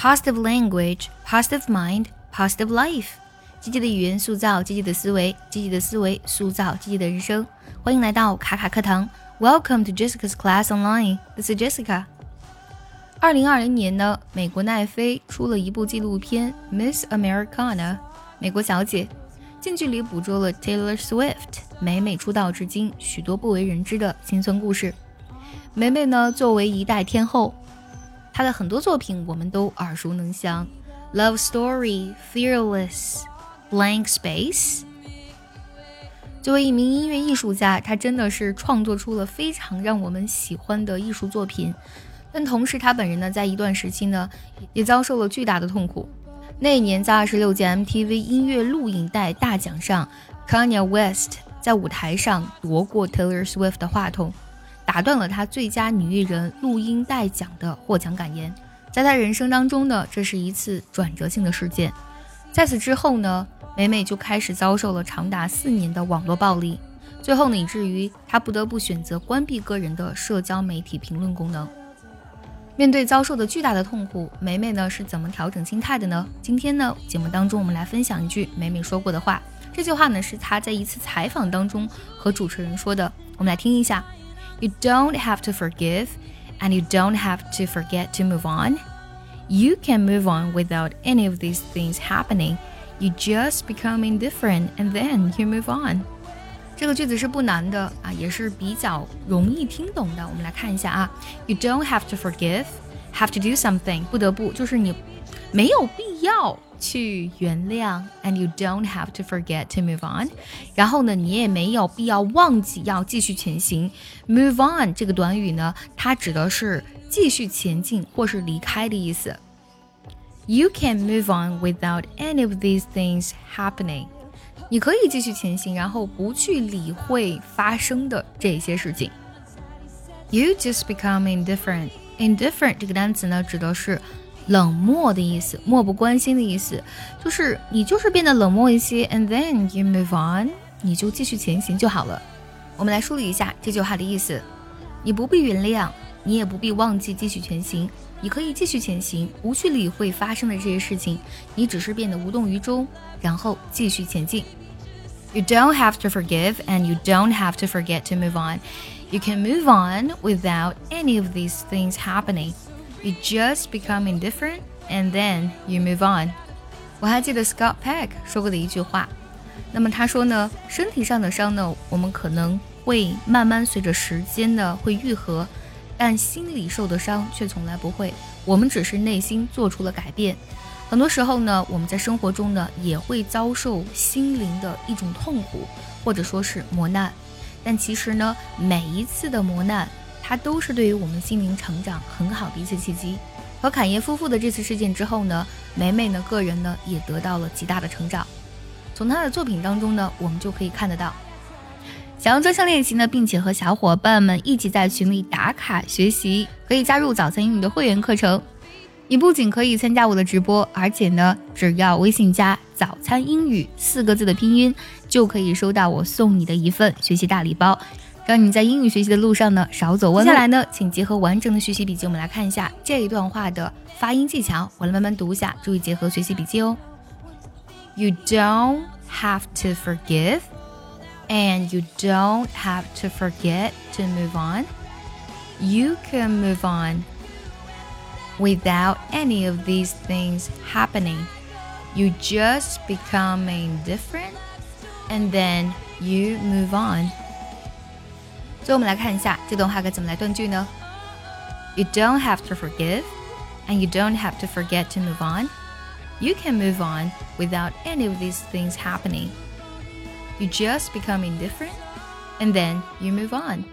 positive language, positive mind, positive life。积极的语言塑造积极的思维，积极的思维塑造积极的人生。欢迎来到卡卡课堂，Welcome to Jessica's Class Online。This is Jessica。二零二零年呢，美国奈飞出了一部纪录片《Miss Americana》，美国小姐，近距离捕捉了 Taylor Swift 美美出道至今许多不为人知的辛酸故事。美美呢，作为一代天后。他的很多作品我们都耳熟能详，《Love Story》、《Fearless》、《Blank Space》。作为一名音乐艺术家，他真的是创作出了非常让我们喜欢的艺术作品。但同时，他本人呢，在一段时期呢，也遭受了巨大的痛苦。那一年，在二十六届 MTV 音乐录影带大奖上，Kanye West 在舞台上夺过 Taylor Swift 的话筒。打断了她最佳女艺人录音带奖的获奖感言。在她人生当中呢，这是一次转折性的事件。在此之后呢，美美就开始遭受了长达四年的网络暴力，最后呢，以至于她不得不选择关闭个人的社交媒体评论功能。面对遭受的巨大的痛苦，美美呢是怎么调整心态的呢？今天呢，节目当中我们来分享一句美美说过的话。这句话呢是她在一次采访当中和主持人说的，我们来听一下。You don't have to forgive, and you don't have to forget to move on. You can move on without any of these things happening. You just become indifferent, and then you move on. 这个句子是不难的啊，也是比较容易听懂的。我们来看一下啊，You don't have to forgive, have to do something，不得不就是你 没有必要去原谅，and you don't have to forget to move on。然后呢，你也没有必要忘记要继续前行。move on 这个短语呢，它指的是继续前进或是离开的意思。You can move on without any of these things happening。你可以继续前行，然后不去理会发生的这些事情。You just become indifferent。indifferent 这个单词呢，指的是。冷漠的意思，漠不关心的意思，就是你就是变得冷漠一些，and then you move on，你就继续前行就好了。我们来梳理一下这句话的意思：你不必原谅，你也不必忘记继续前行，你可以继续前行，不去理会发生的这些事情，你只是变得无动于衷，然后继续前进。You don't have to forgive, and you don't have to forget to move on. You can move on without any of these things happening. You just become indifferent and then you move on。我还记得 Scott Peck 说过的一句话。那么他说呢，身体上的伤呢，我们可能会慢慢随着时间呢会愈合，但心里受的伤却从来不会。我们只是内心做出了改变。很多时候呢，我们在生活中呢也会遭受心灵的一种痛苦，或者说是磨难。但其实呢，每一次的磨难。它都是对于我们心灵成长很好的一次契机。和坎爷夫妇的这次事件之后呢，美美呢个人呢也得到了极大的成长。从她的作品当中呢，我们就可以看得到。想要专项练习呢，并且和小伙伴们一起在群里打卡学习，可以加入早餐英语的会员课程。你不仅可以参加我的直播，而且呢，只要微信加“早餐英语”四个字的拼音，就可以收到我送你的一份学习大礼包。让你在英语学习的路上呢少走弯路。接下来呢，请结合完整的学习笔记，我们来看一下这一段话的发音技巧。我来慢慢读一下，注意结合学习笔记哦。You don't have to forgive, and you don't have to forget to move on. You can move on without any of these things happening. You just become indifferent, and then you move on. 所以我们来看一下这段话该怎么来断句呢？You don't have to forgive, and you don't have to forget to move on. You can move on without any of these things happening. You just become indifferent, and then you move on.